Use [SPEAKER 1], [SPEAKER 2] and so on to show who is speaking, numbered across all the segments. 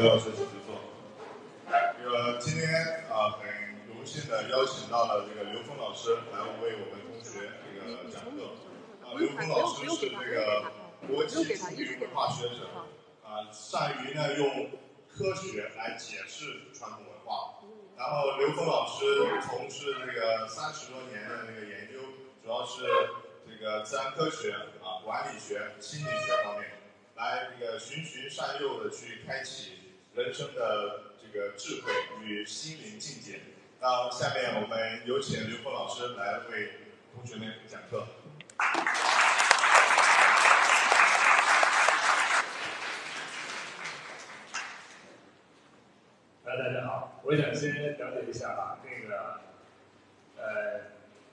[SPEAKER 1] 刘老师请坐。这个今天啊，很荣幸的邀请到了这个刘峰老师来为我们同学这个讲课。啊，刘峰老师是这个国际著名文化学者，啊，善于呢用科学来解释传统文化。然后刘峰老师从事这个三十多年的这个研究，主要是这个自然科学啊、管理学、心理学方面。来这个循循善诱的去开启人生的这个智慧与心灵境界。那下面我们有请刘峰老师来为同学们讲课。
[SPEAKER 2] 来，大家好，我想先了解一下啊，那个，呃，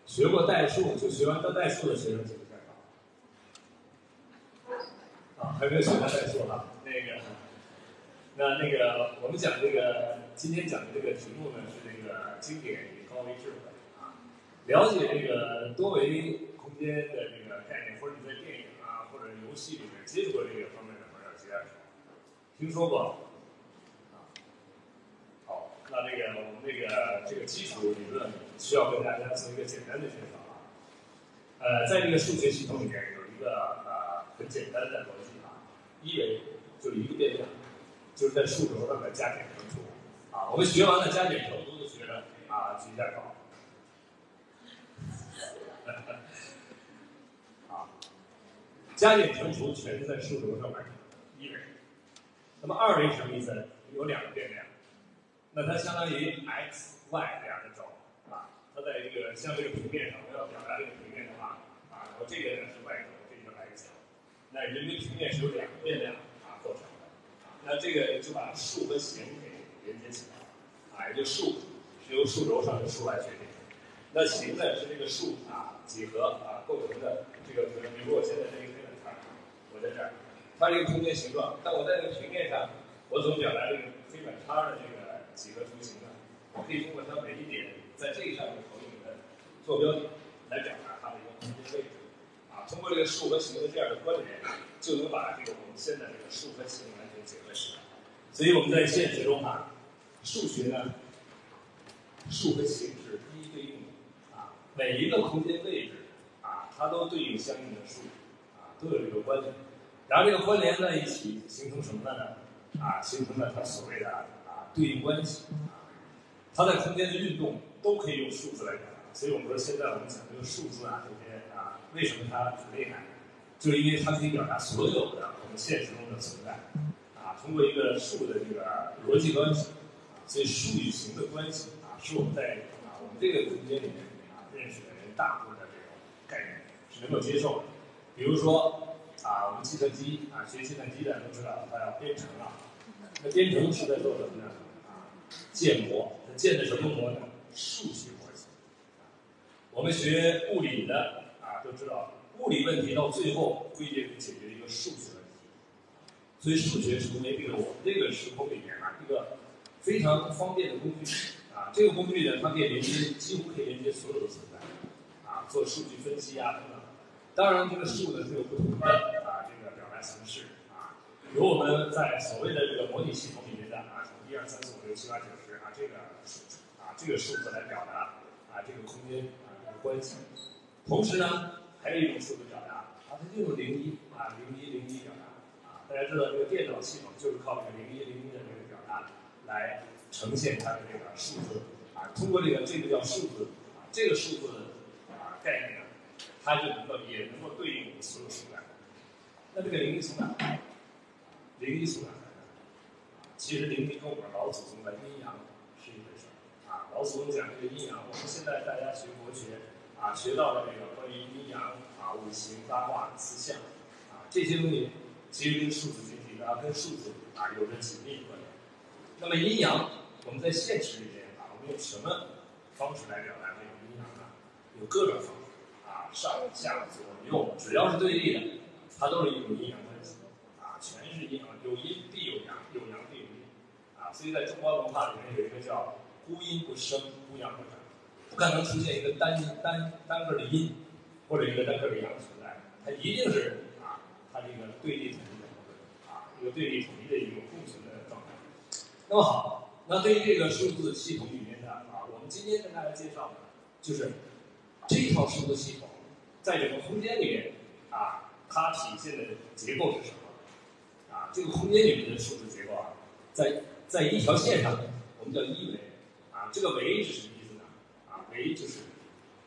[SPEAKER 2] 学过代数就学完代数的学生请。啊，还没有学到再说哈。那个，那那个，我们讲这个，今天讲的这个题目呢是这个经典与高维智慧啊。了解这个多维空间的这个概念，或者你在电影啊或者游戏里面接触过这个方面的朋友，接着听说过啊。好，那这个我们这个这个基础理论需要跟大家做一个简单的介绍啊。呃，在这个数学系统里面有一个呃很简单的逻辑啊。一维就一个变量，就是在数轴上面加减乘除。啊，我们学完了加减乘除，都学了啊，举一下手。啊，加减乘除全是在数轴上完成，一维。那么二维什么意思？有两个变量，那它相当于 x、y 两个轴啊。它在这个像这个平面上，我要表达这个平面的话，啊，我这个呢是 y 轴。这个是 x 轴那人为平面是有两个变量，那这个就把数和形给连接起来了，啊，也就数是由数轴上的数来决定，那形呢是这个数啊几何啊构成的这个，比如我现在这个黑板叉，我在这儿，它这个空间形状，但我在这个平面上，我怎么表达这个黑板叉的这个几何图形呢？我可以通过它每一点在这上面投影的坐标点来表达它的一个空间位置。通过这个数和形的这样的关联，就能把这个我们现在这个数和形完全结合起来。所以我们在现实中啊，数学呢，数和形是一一对应的啊，每一个空间位置啊，它都对应相应的数啊，都有这个关联。然后这个关联在一起形成什么了呢？啊，形成了它所谓的啊对应关系啊，它在空间的运动都可以用数字来表达。所以我们说现在我们讲这个数字啊这些。为什么它很厉害？就是因为它可以表达所有的我们现实中的存在，啊，通过一个数的这个逻辑关系，所以数与形的关系啊，是我们在啊我们这个空间里面啊认识的人大部分的这种概念是能够接受的。比如说啊，我们计算机啊，学计算机的都知道它要编程啊，那编程是在做什么呢？啊，建模，它建的什么模呢？数学模型。我们学物理的。都知道，物理问题到最后归结于解决一个数学问题，所以数学成为这个我们这个时空里面啊一个非常方便的工具啊。这个工具呢，它可以连接，几乎可以连接所有的存在啊，做数据分析啊等等。当然，这个数呢是有不同的啊这个表达形式啊，有我们在所谓的这个模拟系统里面的啊，从一二三四五六七八九十啊这个啊这个数字来表达啊这个空间啊这个关系。同时呢，还有一种数字表达，啊，它就是零一啊，零一零一表达，啊，大家知道这个电脑系统就是靠这个零一零一的这个表达来呈现它的这个数字，啊，通过这个这个叫数字，啊，这个数字啊概念，它就能够也能够对应所有数量。那这个零一从哪来？零一从哪来？其实零一跟我们老祖宗的阴阳是一回事儿，啊，老祖宗讲这个阴阳，我们现在大家学国学。啊，学到了这个关于阴阳啊、五行、八卦、四象啊这些东西，其实跟数字经济啊、跟数字啊有着紧密关联。那么阴阳，我们在现实里面啊，我们用什么方式来表达这种阴阳呢？有各种方式啊，上下左右，只要是对立的，它都是一种阴阳关系啊，全是阴阳，有阴必有阳，有阳必有阴啊。所以在中国文化里面有一个叫“孤阴不生，孤阳不长”。不可能出现一个单单单个的阴，或者一个单个的阳存在，它一定是啊，它这个对立统一的啊，一个对立统一的一种共存的状态。那么好，那对于这个数字系统里面的啊，我们今天跟大家介绍的，就是这套数字系统在整个空间里面啊，它体现的结构是什么？啊，这个空间里面的数字结构啊，在在一条线上，我们叫一维啊，这个维是什么？维就是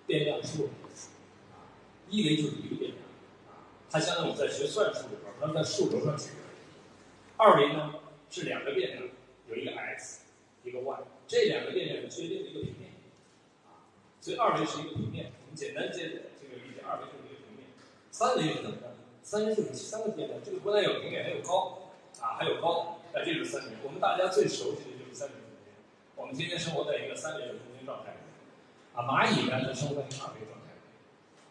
[SPEAKER 2] 变量数的意思啊，一维就是一个变量啊，它相当于我们在学算术的时候，它在数轴上解决问题。二维呢是两个变量。有一个 x，一个 y，这两个变量决定了一个平面，啊，所以二维是一个平面。我们简单接这个理解，二维就是一个平面。三维是怎么的？三维就是三个变量，这个不但有平面，还有高，啊，还有高，那这就是三维。我们大家最熟悉的就是三维空间。我们天天生活在一个三维的空间状态，啊，蚂蚁呢，是生活在二维状态。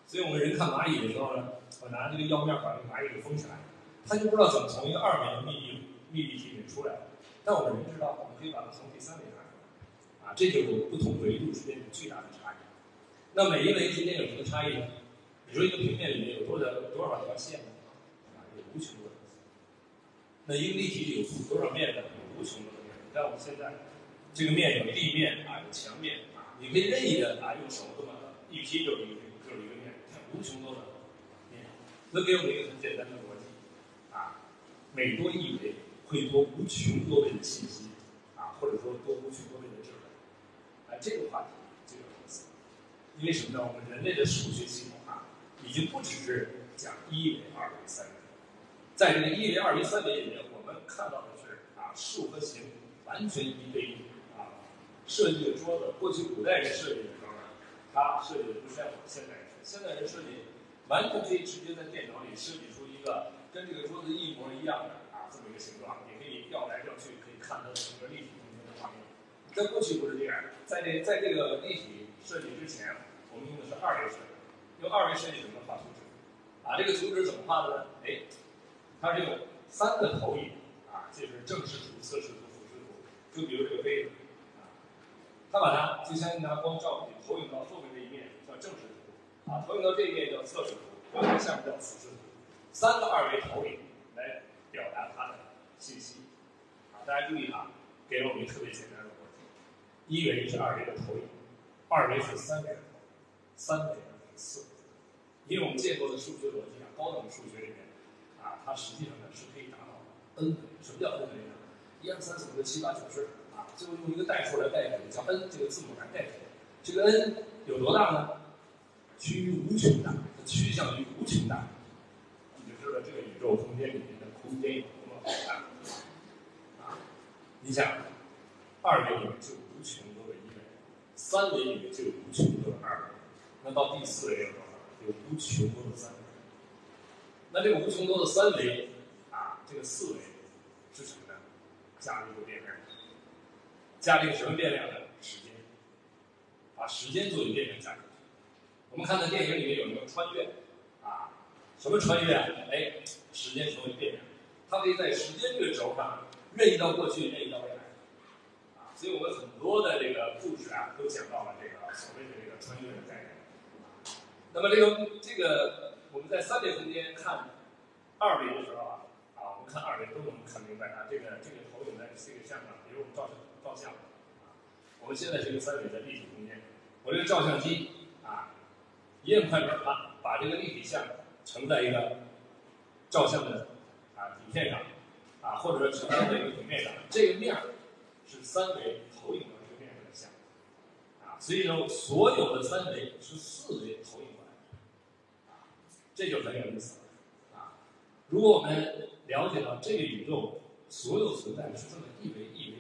[SPEAKER 2] 所以我们人看蚂蚁的时候呢，我拿这个药面把这个蚂蚁给封起来，它就不知道怎么从一个二维的密闭密闭体里面出来。但我们人知道，我们可以把它从第三维拿出来，啊，这就是不同维度之间的巨大的差异。那每一维之间有什么差异呢？比如一个平面里面有多少多少条线呢？啊，有无穷多。那一个立体里有多少面呢？有无穷多的面。你看我们现在这个面有地面啊，有墙面，你可以任意的啊用手这么一劈就是一个就是一个面，看无穷多的面。能给我们一个很简单的逻辑啊，每多一维。会多无穷多倍的信息，啊，或者说多无穷多倍的智慧，啊，这个话题就有意思。因为什么呢？我们人类的数学系统啊，已经不只是讲一维、二维、三维，在这个一维、二维、三维里面，我们看到的是啊，数和形完全一对一。设计的桌子，过去古代人设计的时候呢，他设计的不像我们现代人，现代人设计完全可以直接在电脑里设计出一个跟这个桌子一模一样的啊。这么一个形状，你可以调来调去，可以看到整个立体空间的画面。在过去不是这样，在这在这个立体设计之前，我们用的是二维设计。用二维设计怎么画图纸？啊，这个图纸怎么画的呢？哎，它是用三个投影啊，就是正视图、侧视图、俯视图。就比如这个杯子啊，它把它就像拿光照，投影到后面这一面叫正视图，啊，投影到这一面叫侧视图，投影下面叫俯视图。三个二维投影来。表达它的信息，啊，大家注意啊，给了我们特别简单的逻辑：一维是二维的投影，二维是三维的投影，三维是四。因为我们见过的数学逻辑啊，高等数学里面啊，它实际上呢是可以达到 n 维。什么叫 n 维呢？一二三四五六七八九十啊，最后用一个代数来代替，叫 n 这个字母来代替。这个 n 有多大呢？趋于无穷大，它趋向于无穷大。你就知道这个宇宙空间里面的。空间有多么大啊！你想，二维里面就无穷多的一维，三维里面就有无穷多的二维，那到第四维有多少？有无穷多的三维。那这个无穷多的三维啊，这个四维是什么呢？加了一个变量，加了一个什么变量呢？时间，把时间作为变量加进去。我们看到电影里面有一个穿越啊，什么穿越啊？哎，时间成为变量。它可以在时间这个轴上任意到过去，任意到未来，啊，所以我们很多的这个故事啊，都讲到了这个所谓的这个穿越的概念。那么这个这个我们在三维空间看二维的时候啊，啊，我们看二维都能看明白啊，这个这个投影在这个像啊，比如我们照相照相，我们现在这个三维的立体空间，我这个照相机啊，一摁快门，把把这个立体像呈在一个照相的啊。底片上，啊，或者说呈在一个平面上，这个面是三维投影到这个面上的像，啊，所以说所有的三维是四维投影过来，这就很有意思了，啊，如果我们了解到这个宇宙所有存在是这么一维一维，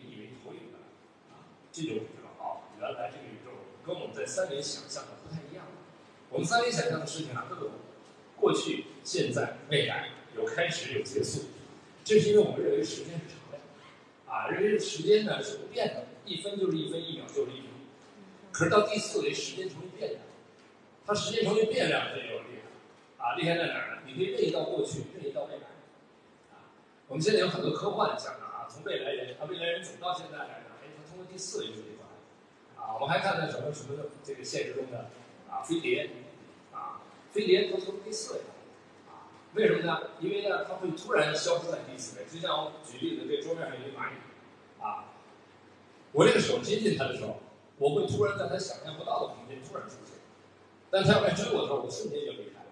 [SPEAKER 2] 这就知道哦，原来这个宇宙跟我们在三维想象的不太一样，我们三维想象的事情啊都有过去、现在、未来，有开始有结束。这是因为我们认为时间是常量，啊，认为时间呢是不变的，一分就是一分，一秒就是一秒。可是到第四维，时间成为变量，它时间成为变量，这就厉害，啊，厉害在哪儿呢？你可以任意到过去，任意到未来，啊，我们现在有很多科幻讲的啊，从未来人，啊，未来人走到现在呢，第四维就可以过来，啊，我们还看到什么什么的这个现实中的啊飞碟，啊，飞碟都从第四维。为什么呢？因为呢，它会突然消失在第四位。就像我举例子，这桌面上有一蚂蚁，啊，我这个手接近它的时候，我会突然在它想象不到的空间突然出现，但它要来追我的时候，我瞬间就离开了。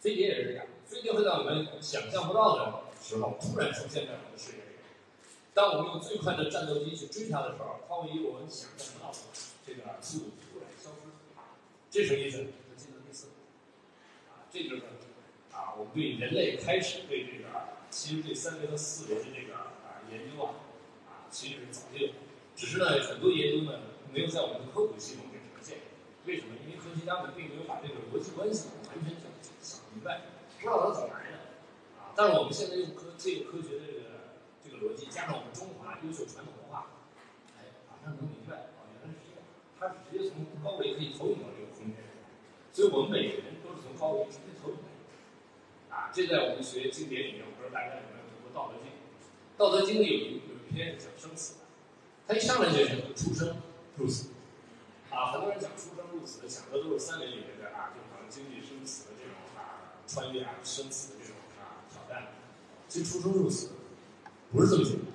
[SPEAKER 2] 飞碟也是这样，飞碟会在我们想象不到的时候突然出现在我们的视野里。当我们用最快的战斗机去追它的时候，它会以我们想象不到的这个速度突然消失。这什么意思？它进入第四。啊，这就是啊，我们对人类开始对这个其实对三维和四维的这个啊研究啊啊，其实早就有。只是呢，很多研究呢没有在我们的科普系统里呈现。为什么？因为科学家们并没有把这个逻辑关系完全想想明白，不知道它怎么来的。啊，但是我们现在用科这个科学的这个逻辑，加上我们中华优秀传统文化，哎，马上能明白哦，原来是这样。它是直接从高维可以投影到这个空间，所以我们每个人都是从高维直接投影的。啊，这在我们学经典里面，我不知道大家有没有读过《道德经》？《道德经》里有一有一篇是讲生死的。他一上来就讲出生入死，啊，很多人讲出生入死讲的都是三维里面的啊，就好像经历生死的这种啊穿越啊生死的这种啊挑战。其实出生入死不是这么简单，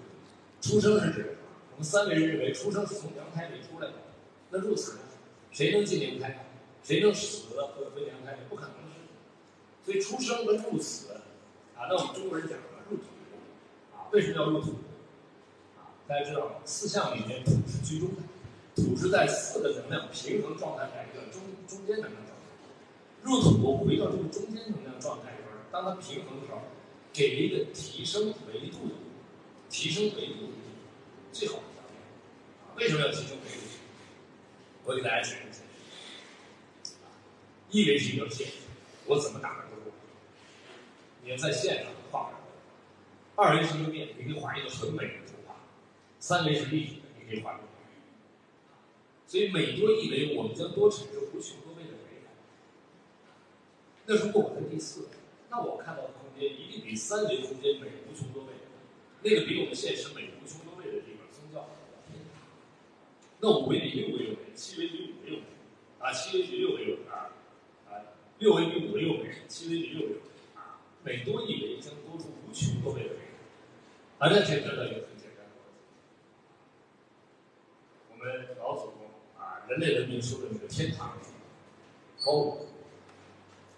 [SPEAKER 2] 出生是指我们三维认为出生是从娘胎里出来的，那入死呢？谁能进娘胎？谁能死或者回娘胎？不可能。所以出生和入死啊，那我们中国人讲什么入土啊，为什么要入土？大家知道，四象里面土是居中的，土是在四个能量平衡状态下一个中中间能量状态。入土回到这个中间能量状态里边，当它平衡的时候，给一个提升维度的，提升维度最好的条件。为什么要提升维度？我给大家解释一下。一维是一条线，我怎么打都过。你要在线上画。二维是一个面，你可以画一个很美的图画。三维是立体的，你可以画。所以每多一维，我们将多产生无穷多倍的美感。那如果我在第四，那我看到的空间一定比三维空间美无穷多倍。那个比我们现实美无穷多倍的地方，宗教。那五维比六维有美，七维比五维有美，啊，七维比六维有啊，啊，六维比五维有美，七维比六维有美，啊，每多一维将多出无穷多倍的美。啊，这简单的一个。我们老祖宗啊，人类文明说的那个天堂高，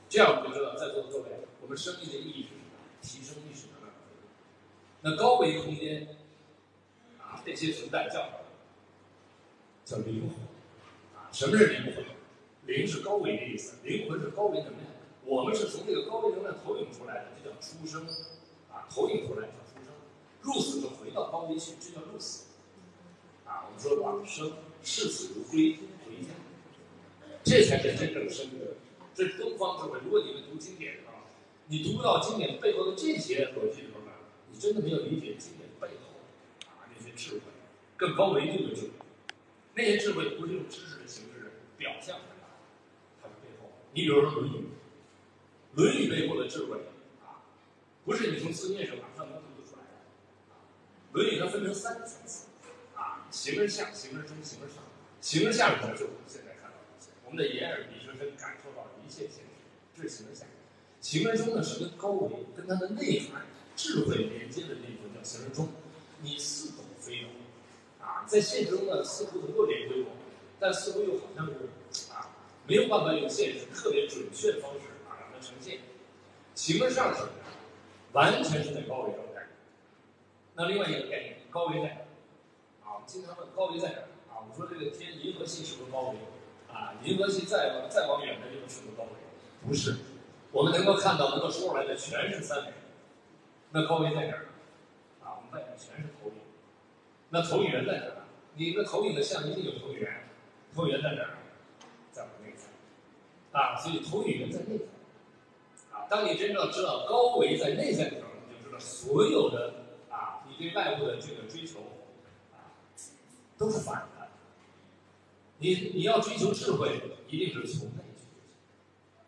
[SPEAKER 2] 这样我们就知道，在座的各位，我们生命的意义是什么？提升意识能量。那高维空间啊，这些存在叫叫灵魂啊。什么是灵魂？灵是高维的意思，灵魂是高维能量。我们是从这个高维能量投影出来的，这叫出生啊，投影出来叫出生。入死就回到高维去，这叫入死。啊，我们说往生，视死如归，回家，这才是真正生的。这是东方智慧。如果你们读经典的话，你读不到经典背后的这些逻辑的话，真的没有理解经典背后啊那些智慧，更高维度的智慧。那些智慧不是用知识的形式表象出来，它是背后。你比如说《论语》，《论语》背后的智慧啊，不是你从字面上马上能读得出来的。《论语》它分成三个层次啊。形而下，形而中，形而上。形而下的？就是我们现在看到的我们的眼耳鼻舌身感受到的一切现实，这是形而下。形而中呢，是跟高维、跟它的内涵、智慧连接的那部分叫形而中。你似懂非懂啊，在现实中呢，似乎能够连接我，但似乎又好像是啊，没有办法用现实特别准确的方式啊让它呈现。形而上是？完全是在高维状态。那另外一个概念，高维在哪？经常问高维在哪啊？我说这个天银河系是不是高维？啊，银河系再往再往远的地方是不是高维？不是，我们能够看到、能够说出来的全是三维。那高维在哪儿？啊，我们外面全是投影。那投影源在哪儿？你的投影的像一定有投影源，投影源在哪儿？在我们内在。啊，所以投影源在内在。啊，当你真正知道高维在内在的时候，你就知道所有的啊，你对外部的这个追求啊。都是反的。你你要追求智慧，一定是从内去追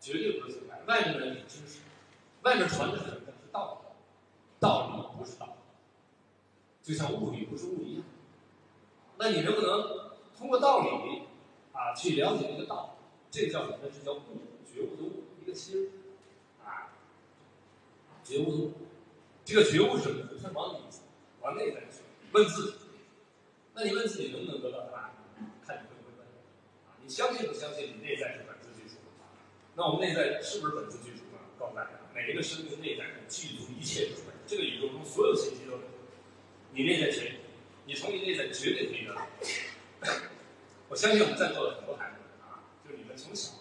[SPEAKER 2] 求，绝对不是从外。外面的知识，外面传的是什么？是道，道理不是道理。就像物理不是物理一样。那你能不能通过道理啊去了解一个道？这个叫什么？这叫悟，觉悟的悟，一个心啊，觉悟的悟。这个觉悟是什么？是往里往内在去问自己。那你问自己能不能得到答案？看你会不会问。啊，你相信不相信你内在是本自具足？那我们内在是不是本自具足呢？告诉大家，每一个生命内在具足一切，这个宇宙中所有信息都有。你内在谁？你从你内在绝对可以得到。我相信我们在座的很多孩子们啊，就是你们从小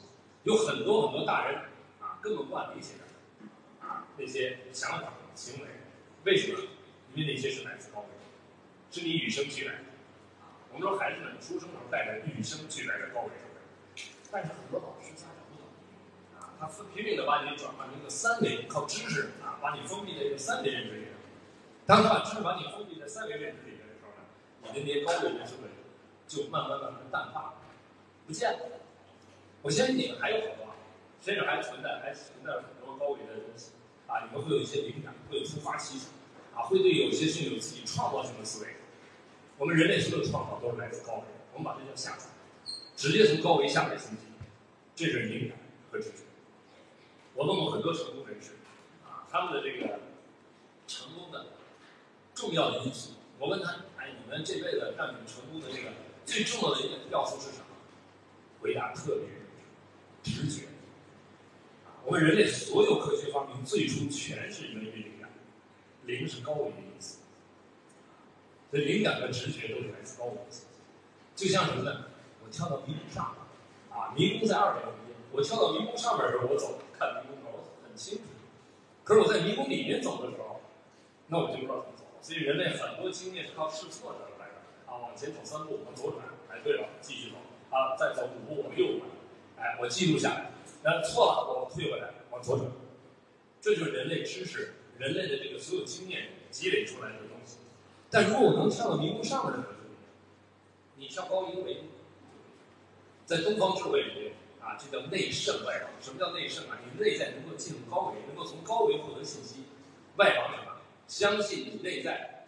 [SPEAKER 2] 有很多很多大人啊，根本不敢理解的啊那些想法行为，为什么？因为那些是来自高维，是你与生俱来的。我们说孩子们出生时候带着与生俱来的高维，但是很多老师家长，他拼命的把你转换成一个三维，靠知识啊，把你封闭在一个三维认知里。当他把知识把你封闭在三维认知里面的时候呢，你的那些高维认知会就慢慢慢慢淡化了，不见了。我相信你们还有很多，甚至还存在，还存在很多高维的东西啊，你们会有一些灵感，会有突发奇想啊，会对有些事情有自己创造性的思维。我们人类所有的创造都是来自高维，我们把这叫下载，直接从高维下载信息，这是灵感和知识。我问过很多成功人士啊，他们的这个成功的。重要的因素，我问他：“哎，你们这辈子让你们成功的这个最重要的一个要素是什么？”回答特别直觉。我们人类所有科学发明最初全是源于灵感，灵是高维的因素，所以灵感和直觉都是来自高维。就像什么呢？我跳到迷宫上，啊，迷宫在二百米，我跳到迷宫上面的时候，我走看迷宫头很清楚，可是我在迷宫里面走的时候，那我就不知道怎么走。所以人类很多经验是靠试错得来的。啊，往前走三步，往左转，哎，对了，继续走。啊，再走五步往右转，哎，我记录下来，那错了我退回来，往左转，这就是人类知识、人类的这个所有经验积累出来的东西。但如果我能跳到迷宫上面的时候，你跳高一个维度，在东方智慧里面啊，这叫内圣外王。什么叫内圣啊？你内在能够进入高维，能够从高维获得信息，外王什么？相信你内在，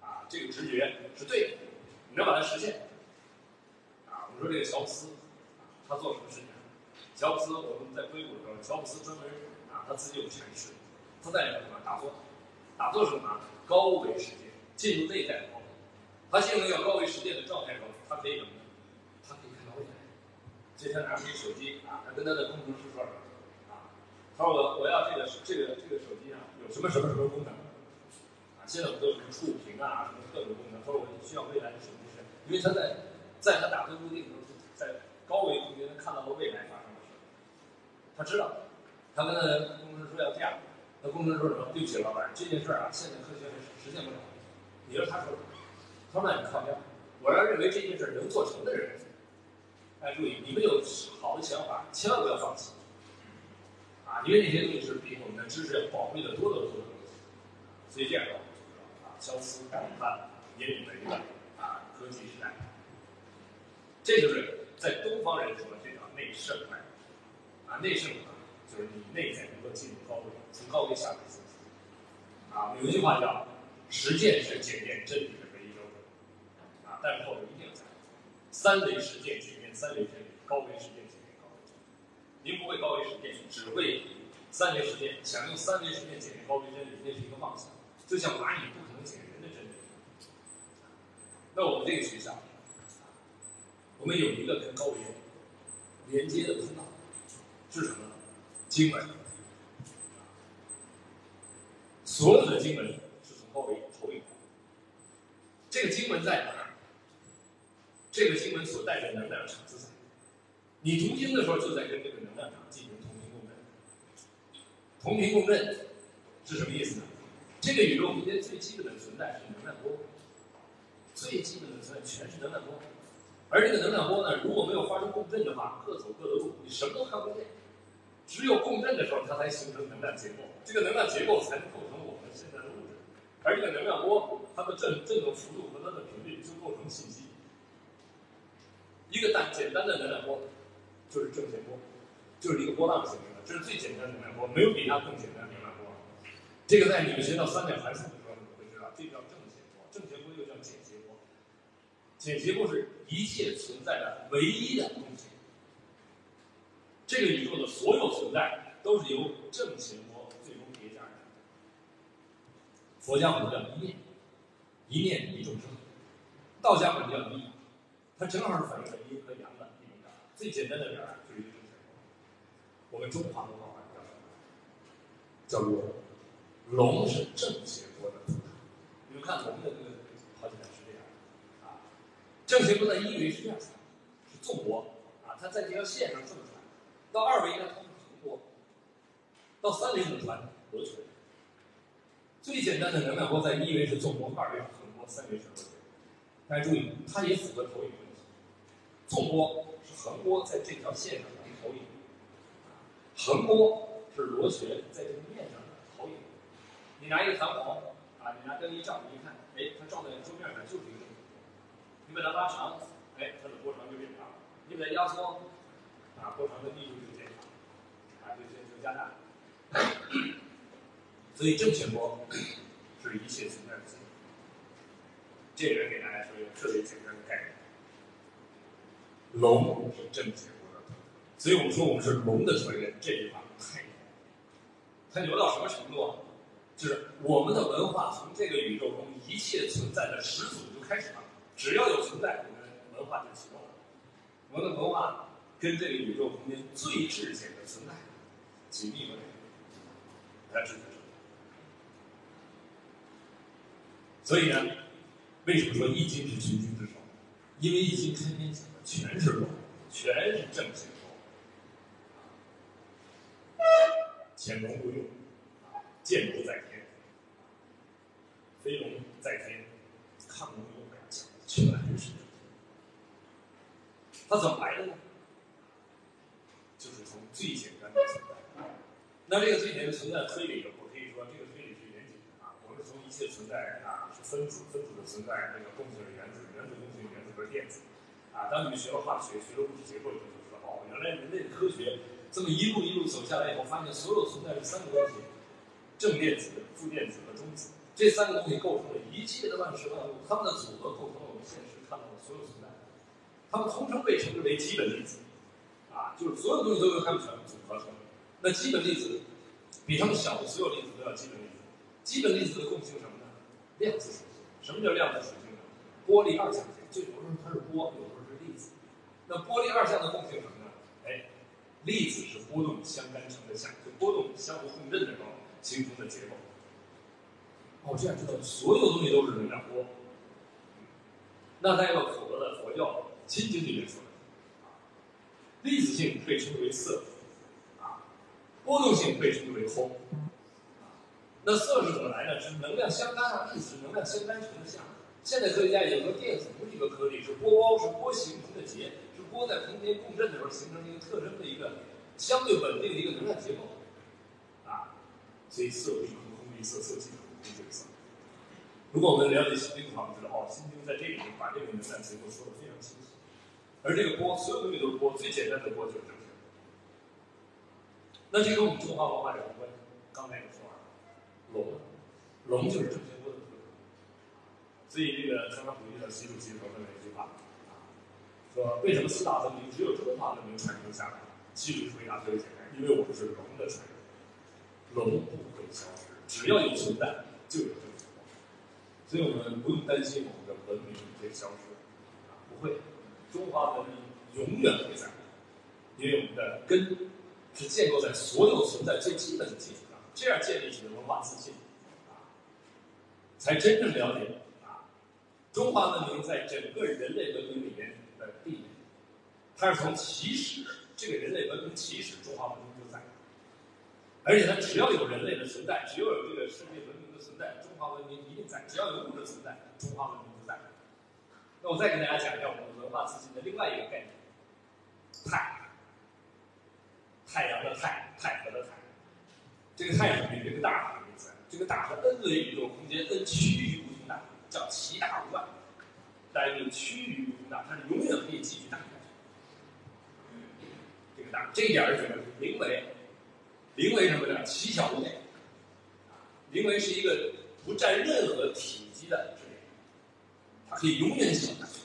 [SPEAKER 2] 啊，这个直觉是对的，你能把它实现。啊，我们说这个乔布斯，他做什么事情？乔布斯我们在硅谷的时候，乔布斯专门啊，他自己有权势，他在什么打坐？打坐是什么？高维世界，进入内在的高维。他进入要高维世界的状态时候，他可以？他可以看到未来。所以他拿出一手机啊，他跟他的工程师说：“啊，他说我我要这个这个这个手机啊，有什么什么什么功能啊？”现在我们都有什么触屏啊，什么各种功能。他说我需要未来的手机是，因为他在在他打分固定的时候，在高维空间他看到了未来发生的事。他知道，他跟他的工程师说要这样，那工程师说什么？对不起，老板，这件事啊，现在科学是实现不了。你说他说什么，他说那你靠边。我要认为这件事能做成的人，哎，注意，你们有好的想法，千万不要放弃。啊，因为那些东西是比我们的知识要宝贵的多得多的东西。所以这样。肖斯感叹引领了一个啊科技时代，这就是在东方人说的这叫内圣派啊内圣啊，就是你内在能够进入高维，从高维下来信息啊。有一句话叫实践是检验真理的唯一标准啊，但是后面一定要加三维实践检三维真理，高维实践检验高维。您不会高维实践，只会三维实践，想用三维实践检验高维真理，那是一个妄想，就像蚂蚁不可能检验。那我们这个学校，我们有一个跟高维连接的通道，是什么？经文，所有的经文是从高维投影。这个经文在哪儿？这个经文所带的能量场是什么。你读经的时候，就在跟这个能量场进行同频共振。同频共振是什么意思呢？这个宇宙空间最基本的存在是能量波。最基本的存在全是能量波，而这个能量波呢，如果没有发生共振的话，各走各的路，你什么都看不见。只有共振的时候，它才形成能量结构，这个能量结构才能构成我们现在的物质。而这个能量波，它的振振动幅度和它的频率就构成信息。一个单简单的能量波就是正弦波，就是一个波浪形式的，这是最简单的能量波，没有比它更简单的能量波。这个在你们学到三角函数的时候，你们会知道，这叫正弦波，正弦波又叫简谐波。简谐波是一切存在的唯一的东西。这个宇宙的所有存在都是由正弦波最终叠加而成。佛家讲叫一念，一念一众生。道家本叫一，它正好是反映了阴和阳的一种表达。最简单的点儿就是一个。我们中华文化叫什么？叫龙。龙是正弦波的图腾。你们看龙的这个跑起来是这样的啊，正弦波在一维是这样子，是纵波啊，它在这条线上这么传，到二维呢它是横波，到三维怎么传？螺旋。最简单的能量波在一维是纵波，二维是横波，三维是螺旋。大家注意，它也符合投影纵波是横波在这条线上的投影，横波是螺旋在这个面上的投影。你拿一个弹簧啊，你拿灯一照，你一看，哎，它照在桌面上就是一个波。你把它拉长，哎，它的波长就变长；你把它压缩，啊，波长的密度就减长，啊，就就就加大。所以正弦波是一切存在的基本。这里给大家说一个特别简单的概念：龙是正弦波的，所以我们说我们是龙的传人。这句话太牛，它牛到什么程度啊？就是我们的文化从这个宇宙中一切存在的始祖就开始了，只要有存在，我们文化就启动了。我们的文化跟这个宇宙空间最质简的存在紧密关联，大家知道。所以呢，为什么说《易经》是群经之首？因为《易经》开篇讲全是龙，全是正弦波。潜龙勿用，见龙在天，飞龙在天，亢龙有悔，全是正。它怎么来的呢？就是从最简单的存在。那这个最简单的存在推理，我可以说这个推理是严谨的啊。我们从一切存在啊。是分子，分子的存在，那个共性是原子，原子共性，原子是电子，啊，当你们学了化学，学了物质结构以后，就知道哦，原来人类的科学这么一路一路走下来以后，发现所有存在的三个东西，正电子、负电子和中子，这三个东西构成了一切的万事万物，它们的组合构成了我们现实看到的所有存在，它们通称被称之为基本粒子，啊，就是所有东西都由它们全部组合成。那基本粒子比它们小的所有粒子都要基本粒子，基本粒子的共性什么呢？量子属性，什么叫量子属性呢？波粒二象性，就有的时候它是波，有。那波粒二象的共性什么呢？哎，粒子是波动相干成的相，就波动相互共振的时候形成的结构。哦，这样知道所有东西都是能量波。那在一个符合的佛教心经里面说的，粒子性被称为色，啊，波动性被称为空。那色是怎么来的？是能量相干啊，粒子能量相干成的像。现在科学家也说，电子不是一个颗粒，是波包，是波形成的结，波在同频共振的时候形成一个特征的一个相对稳定的一个能量结构。啊，所以色即空，空即色，色即空，空即色。如果我们了解心经的话，我们知道哦，心经在这里面把这个能量结构说的非常清晰。而这个波，所有东西都是波，最简单的波就是正弦。那这跟我们中华文化有什么关系？刚才也说了。龙，龙就是正弦波的特征，所以这个香港普京的习主席说了一句话，啊，说为什么四大文明只有中华文明传承下来？其实回答特别简单，因为我们是龙的传人，龙不会消失，只要有存在就有，所以我们不用担心我们的文明会消失，啊，不会，中华文明永远会在，因为我们的根是建构在所有存在最基本的基础上。这样建立起的文化自信，啊，才真正了解啊，中华文明在整个人类文明里面的地位。它是从起始，这个人类文明起始，中华文明就在。而且它只要有人类的存在，只要有这个世界文明的存在，中华文明一定在。只要有物质存在，中华文明就在。那我再给大家讲一下我们文化自信的另外一个概念：太，太阳的太，太和的太。这个太阳比这个大？这个大和 n 维宇宙空间，n 区域无穷大，叫其大无外。但是趋于无大，它是永远可以继续大下去。这个大，这一点是什么？零维，零维什么呢？奇小无内。零维是一个不占任何体积的，它可以永远小下去。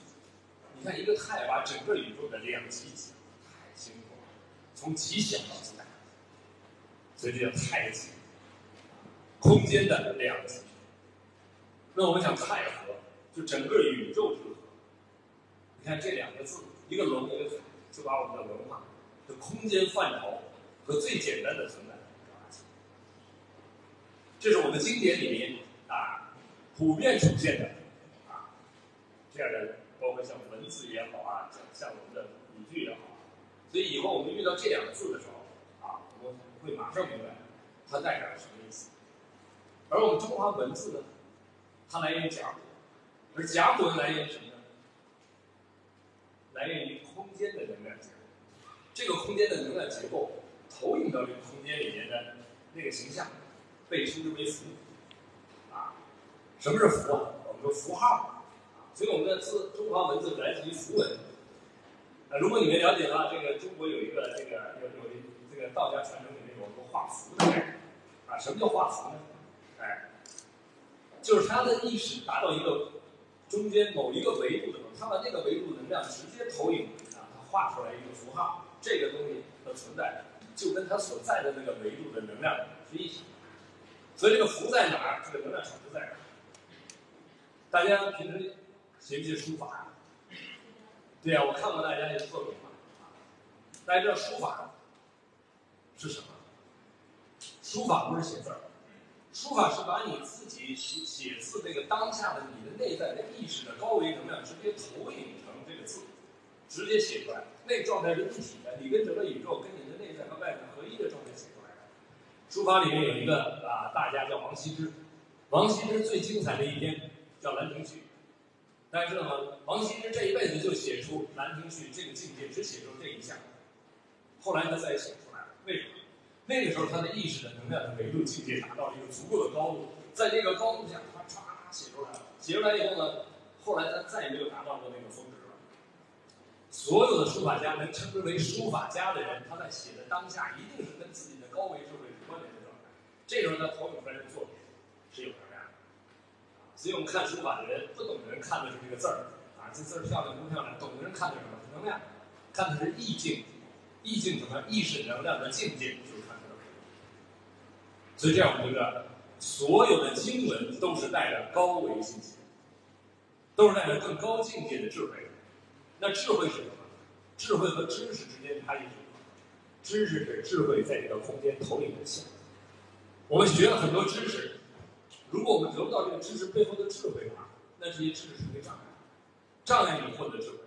[SPEAKER 2] 你看一个太把整个宇宙的量级太辛苦了，从极小到极大。所以这叫太极，空间的量级。那我们讲太和，就整个宇宙之和，看这两个字，一个龙，一个海，就把我们的文化的空间范畴和最简单的存在表达起来。这是我们经典里面啊普遍出现的啊这样的，包括像文字也好啊，像像我们的语句也好，所以以后我们遇到这两个字的时候啊，我们会马上明白它代表什么意思。而我们中华文字呢，它来源于甲骨，而甲骨文来源于什么呢？来源于空间的能量结构。这个空间的能量结构投影到这个空间里面的那个形象，被称之为符。啊，什么是符啊？我们说符号。所以我们的字，中华文字来自于符文。啊，如果你们了解的话，这个中国有一个这个有有这个道家传承里面有个画符的概念。啊，什么叫画符呢？哎，就是他的意识达到一个中间某一个维度的时候，他把那个维度能量直接投影啊，他画出来一个符号，这个东西的存在就跟他所在的那个维度的能量是一体。所以这个符在哪儿，这个能量场就在哪儿。大家平时学不学书法？对呀，我看过大家的作品嘛。大家知道书法是什么？书法不是写字儿。书法是把你自己写写字那个当下的你的内在的意识的高维能量直接投影成这个字，直接写出来，那状态是一体的，你跟整个宇宙跟你的内在和外在合一的状态写出来的。书法里面有一个啊大家叫王羲之，王羲之最精彩的一篇叫《兰亭序》，大家知道吗？王羲之这一辈子就写出《兰亭序》这个境界，只写出这一项，后来他再也写不出来了，为什么？那个时候，他的意识的能量的维度境界达到了一个足够的高度，在这个高度下，他唰写出来了。写出来以后呢，后来他再也没有达到过那个峰值了。所有的书法家能称之为书法家的人，他在写的当下，一定是跟自己的高维智慧是关联的状态。这时候他投影出来的作品是有能量的。所以我们看书法的人，不懂的人看的是这个字儿啊，这字儿漂亮不漂亮？懂的人看的是什么？能量，看的是意境，意境什么样？意识能量的境界就是。所以这样，我们觉得所有的经文都是带着高维信息，都是带着更高境界的智慧。那智慧是什么？智慧和知识之间差异是什么？知识是智慧在这个空间投影的像。我们学了很多知识，如果我们得不到这个知识背后的智慧的话，那这些知识是个障碍，障碍你获得智慧。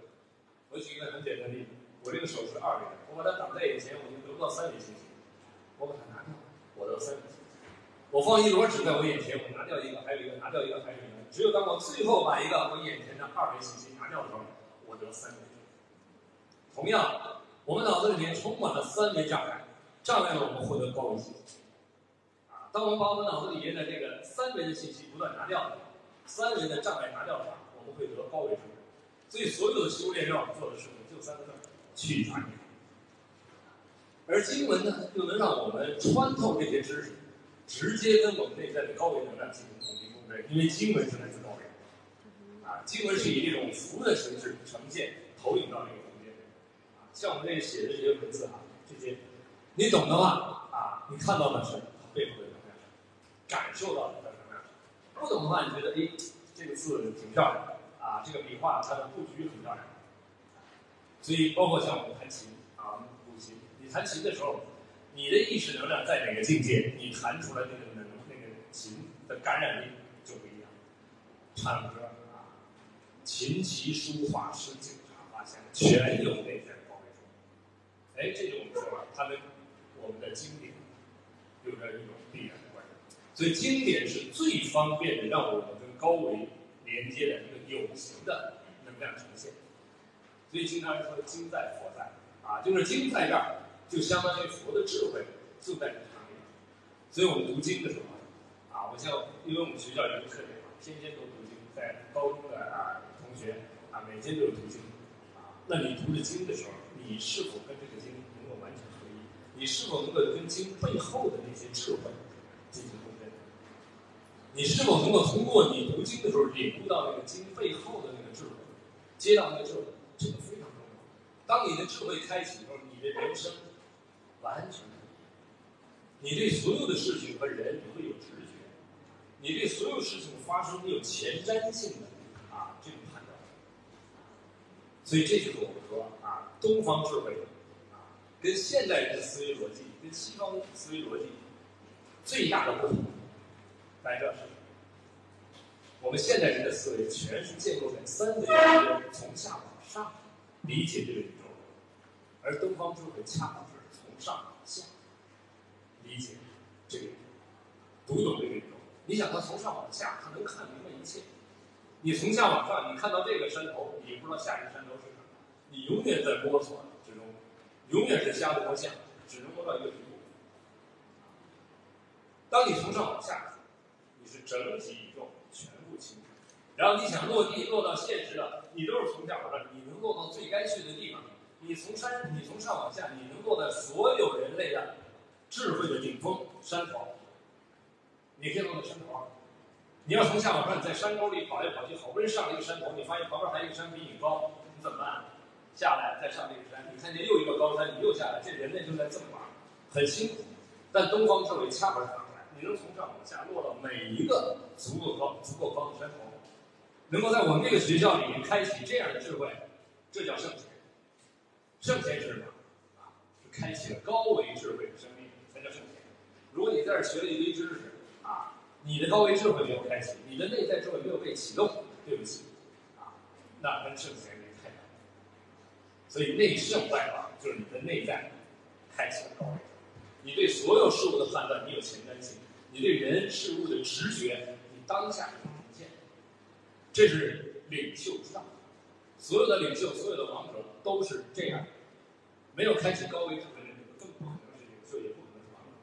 [SPEAKER 2] 我举一个很简单的例子：我这个手是二维的，我把它挡在眼前，我就得不到三维信息。我把它拿掉，我得三维。我放一摞纸在我眼前，我拿掉一个，还有一个，拿掉一个，还有一个。只有当我最后把一个我眼前的二维信息拿掉的时候，我得三维。同样，我们脑子里面充满了三维障碍，障碍了我们获得高维信息。啊，当我们把我们脑子里面的这个三维的信息不断拿掉，三维的障碍拿掉的话，我们会得高维。所以，所有的修炼让我们做的事情就三个字：去察觉。而经文呢，又能让我们穿透这些知识。直接跟我们内在的高维能量进行统一共振，因为经文是来自高维，啊，经文是以这种符的形式呈现、投影到这个空间，啊，像我们这写的这些文字啊，这些，你懂的话啊，你看到的是背后的能量，感受到的能量；不懂的话，你觉得哎，这个字挺漂亮的，啊，这个笔画它的布局很漂亮，所以包括像我们弹琴啊，古琴，你弹琴的时候。你的意识能量在哪个境界，你弹出来那个能那个琴的感染力就不一样。唱歌啊，琴棋书画诗经茶花香，全有内在的高维。哎，这就我们说了，它跟我们的经典有着一种必然的关系。所以经典是最方便的让我们跟高维连接的一个有形的能量呈现。所以经常说经在佛在啊，就是经在这儿。就相当于佛的智慧就在这上面，所以我们读经的时候啊，我像因为我们学校有个特点嘛，天天都读经，在高中的啊同学啊，每天都有读经啊。那你读着经的时候，你是否跟这个经能够完全合一？你是否能够跟经背后的那些智慧进行共振？你是否能够通过你读经的时候领悟到那个经背后的那个智慧，接到那个智慧？这个非常重要。当你的智慧开启的时候，你的人生。完全，你对所有的事情和人你会有直觉，你对所有事情发生你有前瞻性的啊这种判断，所以这就是我们说啊，东方智慧啊，跟现代人的思维逻辑，跟西方思维逻辑最大的不同，大家知道是？我们现代人的思维全是建构在三维空间，从下往上理解这个宇宙，而东方智慧恰好上往下理解。这个，读懂这个宇宙。你想，他从上往下，他能看明白一切；你从下往上，你看到这个山头，你不知道下一个山头是什么，你永远在摸索之中，永远是瞎摸象，只能摸到一个局部。当你从上往下，你是整体宇宙全部清楚，然后你想落地落到现实的，你都是从下往上，你能落到最该去的地方。你从山，你从上往下，你能落在所有人类的智慧的顶峰山头，你可以落在山头。你要从下往上，你在山沟里跑来跑去，好不容易上了一个山头，你发现旁边还有一个山比你高，你怎么办？下来再上这个山，你看见又一个高山，你又下来，这人类就在这么玩，很辛苦。但东方智慧恰好反，你能从上往下落到每一个足够高、足够高的山头，能够在我们这个学校里面开启这样的智慧，这叫圣贤。圣贤是什么？啊，是开启了高维智慧的生命，才叫圣贤。如果你在这学了一堆知识，啊，你的高维智慧没有开启，你的内在智慧没有被启动，对不起，啊，那跟圣贤没太大。所以内圣外王就是你的内在开启了高维，你对所有事物的判断你有前瞻性，你对人事物的直觉你当下就呈现，这是领袖之道。所有的领袖，所有的王者都是这样，没有开启高维智慧的人，更不可能是领袖，也不可能是王者，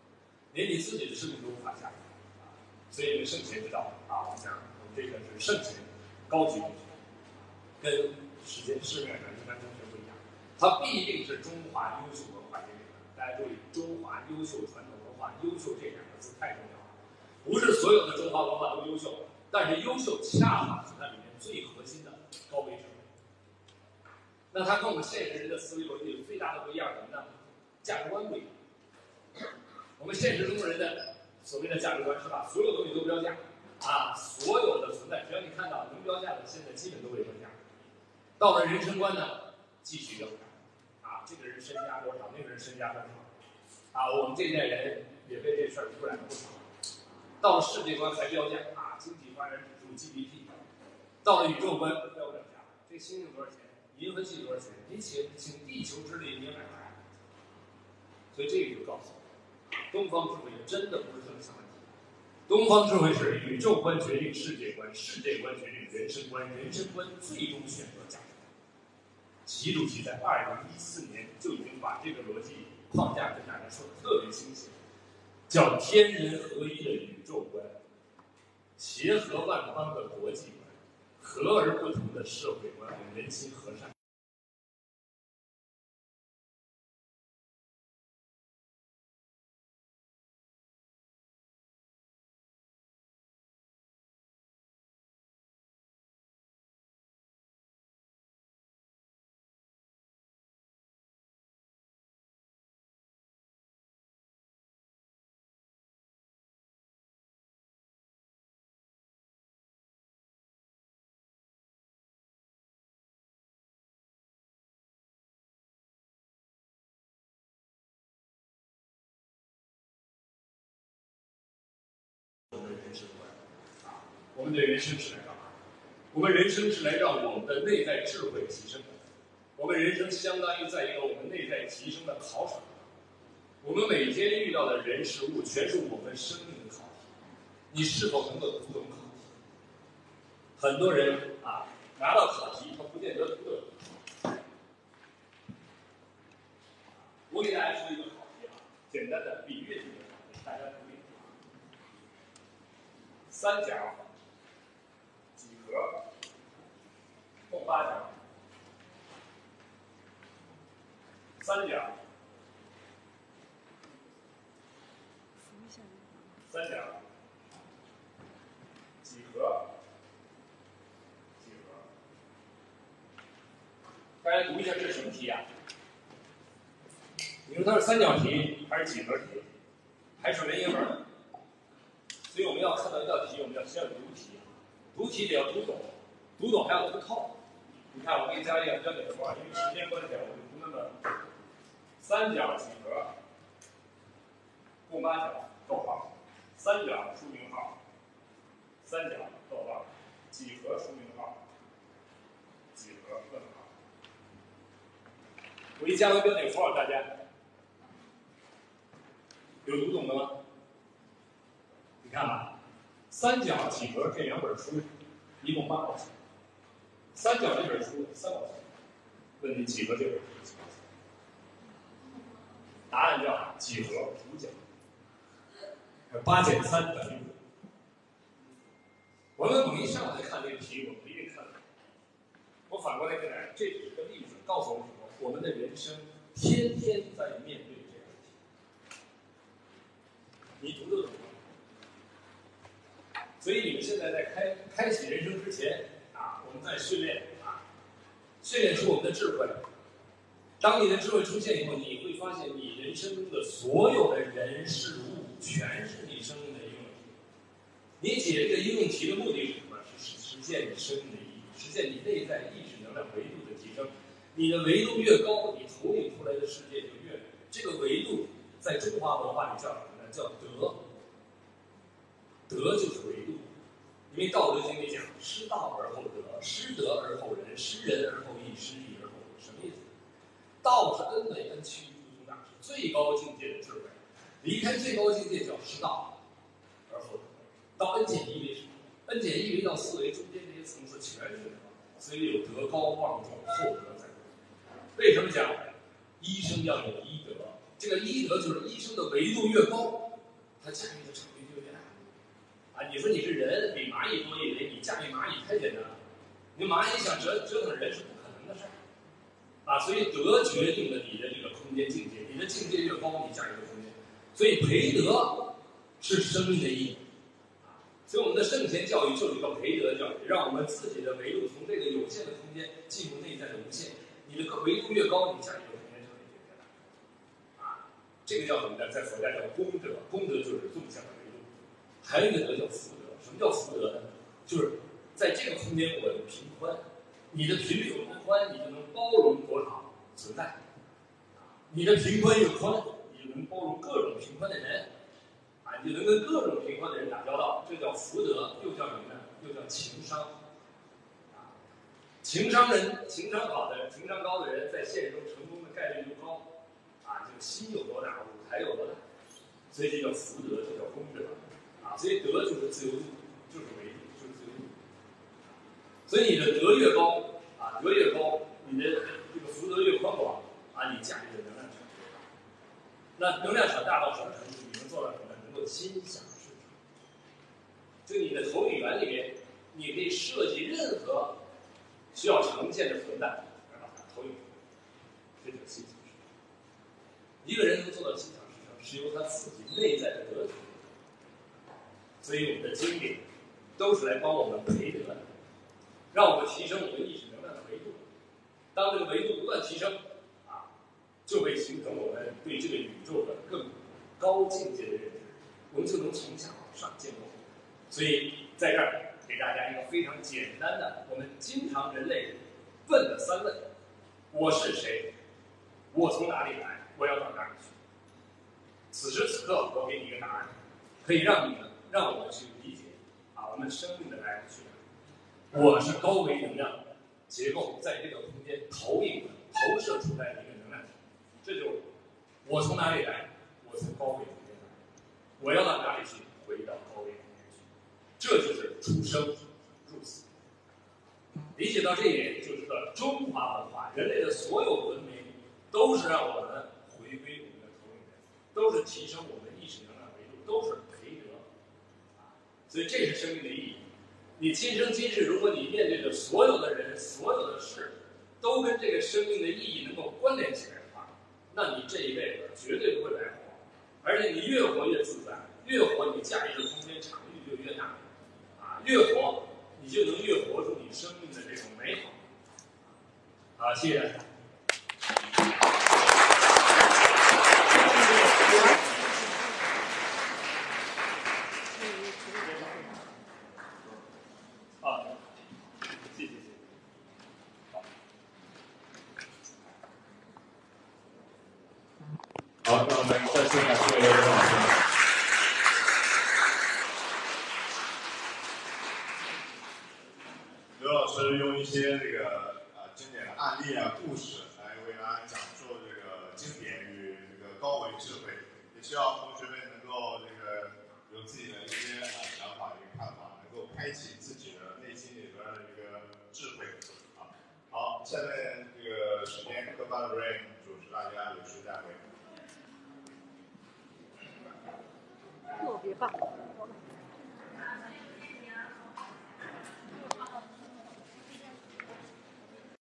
[SPEAKER 2] 连你自己的生命都无法驾驭！所以，圣贤之道啊，我们讲我们这个是圣贤高级文学，跟世界市面上一般中学不一样，它必定是中华优秀文化。大家注意，中华优秀传统文化，优秀这两个字太重要了。不是所有的中华文化都优秀，但是优秀恰好是它里面最核心的高维智慧。那它跟我们现实人的思维逻辑最大的不一样什么呢？价值观不一样。我们现实中人的所谓的价值观是把所有东西都标价，啊，所有的存在，只要你看到能标价的，现在基本都会标价。到了人生观呢，继续标价，啊，这个人身家多少，那个人身家多少，啊，我们这一代人也被这事儿污染了不少。到了世界观才标价，啊，经济发展指数 GDP，到了宇宙观标不了价，这星星多少钱？银河系多少钱？你请请地球之力，你也买不来。所以这个就告诉我，东方智慧真的不是这么想问题。东方智慧是宇宙观决定世界观，世界观决定人生观，人生观最终选择价值观。习主席在二零一四年就已经把这个逻辑框架跟大家说的特别清晰，叫天人合一的宇宙观，协和万方的国际观。和而不同的社会观，人心和善。们的人生是来干嘛？我们人生是来让我们的内在智慧提升的。我们人生相当于在一个我们内在提升的考场。我们每天遇到的人事物，全是我们生命的考题。你是否能够读懂考题？很多人啊，拿到考题，他不见得读懂。我给大家说一个考题啊，简单的比喻一个考题，大家注意。三角、几何、共八角。三角、三角、几何、几何。大家读一下这是什么题啊？你说它是三角题，还是几何题，还是文言文？所以我们要看到一道题，我们要先要读题，读题得要读懂，读懂还要读透。你看，我给你加一个标点符号，因为时间关系，我就不那么。三角几何，共八角，逗号，三角书名号，三角逗号，几何书名号，几何问号。我一加个标点符号，大家有读懂的吗？你看吧，三角几何这两本书，一共八毛钱。三角这本书三毛钱，问题几何这本书？答案叫几何主角，八减三等于五。我们猛一上来看这个题，我们一定看懂。我反过来跟大家，这只是个例子，告诉我们什么？我们的人生天天在面对这样的题。你读的懂吗？所以你们现在在开开启人生之前，在训练啊，训练出我们的智慧。当你的智慧出现以后，你会发现你人生中的所有的人事物，全是你生命的应用题。你解这个应用题的目的是什么？是实现你生命的意义，实现你内在意识能量维度的提升。你的维度越高，你投影出来的世界就越这个维度，在中华文化里叫什么呢？叫德。德就是维度，因为《道德经》里讲：“失道而后德，失德而后仁，失仁而后义，失义而后礼。”什么意思？道是恩美恩屈，诸大是最高境界的智慧。离开最高境界叫失道，而后到恩减一为什么？恩减一为到四维中间这些层次全是什么？所以有德高望重，厚德载物。为什么讲医生要有医德？这个医德就是医生的维度越高，他驾驭的场。啊，你说你是人，比蚂蚁多一维，你驾驭蚂蚁太简单了。你蚂蚁想折折腾人是不可能的事儿。啊，所以德决定了你的这个空间境界，你的境界越高，你驾驭的空间。所以培德是生命的意义。啊，所以我们的圣贤教育就是一个培德教育，让我们自己的维度从这个有限的空间进入内在的无限。你的维度越高，你驾驭的空间就越大。啊，这个叫什么呢？在佛家叫功德，功德就是纵向的。还有一个德叫福德，什么叫福德呢？就是在这个空间我的平宽。你的频率有多宽，你就能包容多少存在。你的频宽越宽，你就能包容各种频宽的人，啊，你就能跟各种频宽的人打交道。这叫福德，又叫什么呢？又叫情商。啊，情商人，情商好的、情商高的人，在现实中成功的概率就高。啊，就心有多大，舞台有多大。所以这叫福德，这叫功德。所以德就是自由度，就是维度，就是自由度。所以你的德越高，啊，德越高，你的这个福德越宽广，啊，你驾驭的能量场越大。那能量场大到什么程度？你能做到什么？能够心想事成。就你的投影源里面，你可以设计任何需要呈现的存在，而把它投影出来，这就是心想事成。一个人能做到心想事成，是由他自己内在的德体。所以我们的经典都是来帮我们培德的。让我们提升我们意识能量的维度。当这个维度不断提升，啊，就会形成我们对这个宇宙的更高境界的认知，我们就能从下往上建构。所以在这儿给大家一个非常简单的，我们经常人类问的三问：我是谁？我从哪里来？我要到哪里去？此时此刻，我给你一个答案，可以让你们让我们去理解啊，我们生命的来去。我是高维能量结构在这个空间投影、投射出来的一个能量体，这就我从哪里来？我从高维空间来，我要到哪里去？回到高维空间去，这就是出生入死。理解到这一点，就知道中华文化、人类的所有文明都是让我们回归我们的投影源，都是提升我们意识能量维度，都是。所以这是生命的意义。你今生今世，如果你面对的所有的人、所有的事，都跟这个生命的意义能够关联起来的话，那你这一辈子绝对不会白活。而且你越活越自在，越活你驾驭的空间场域就越大，啊，越活你就能越活出你生命的这种美好。好，谢谢。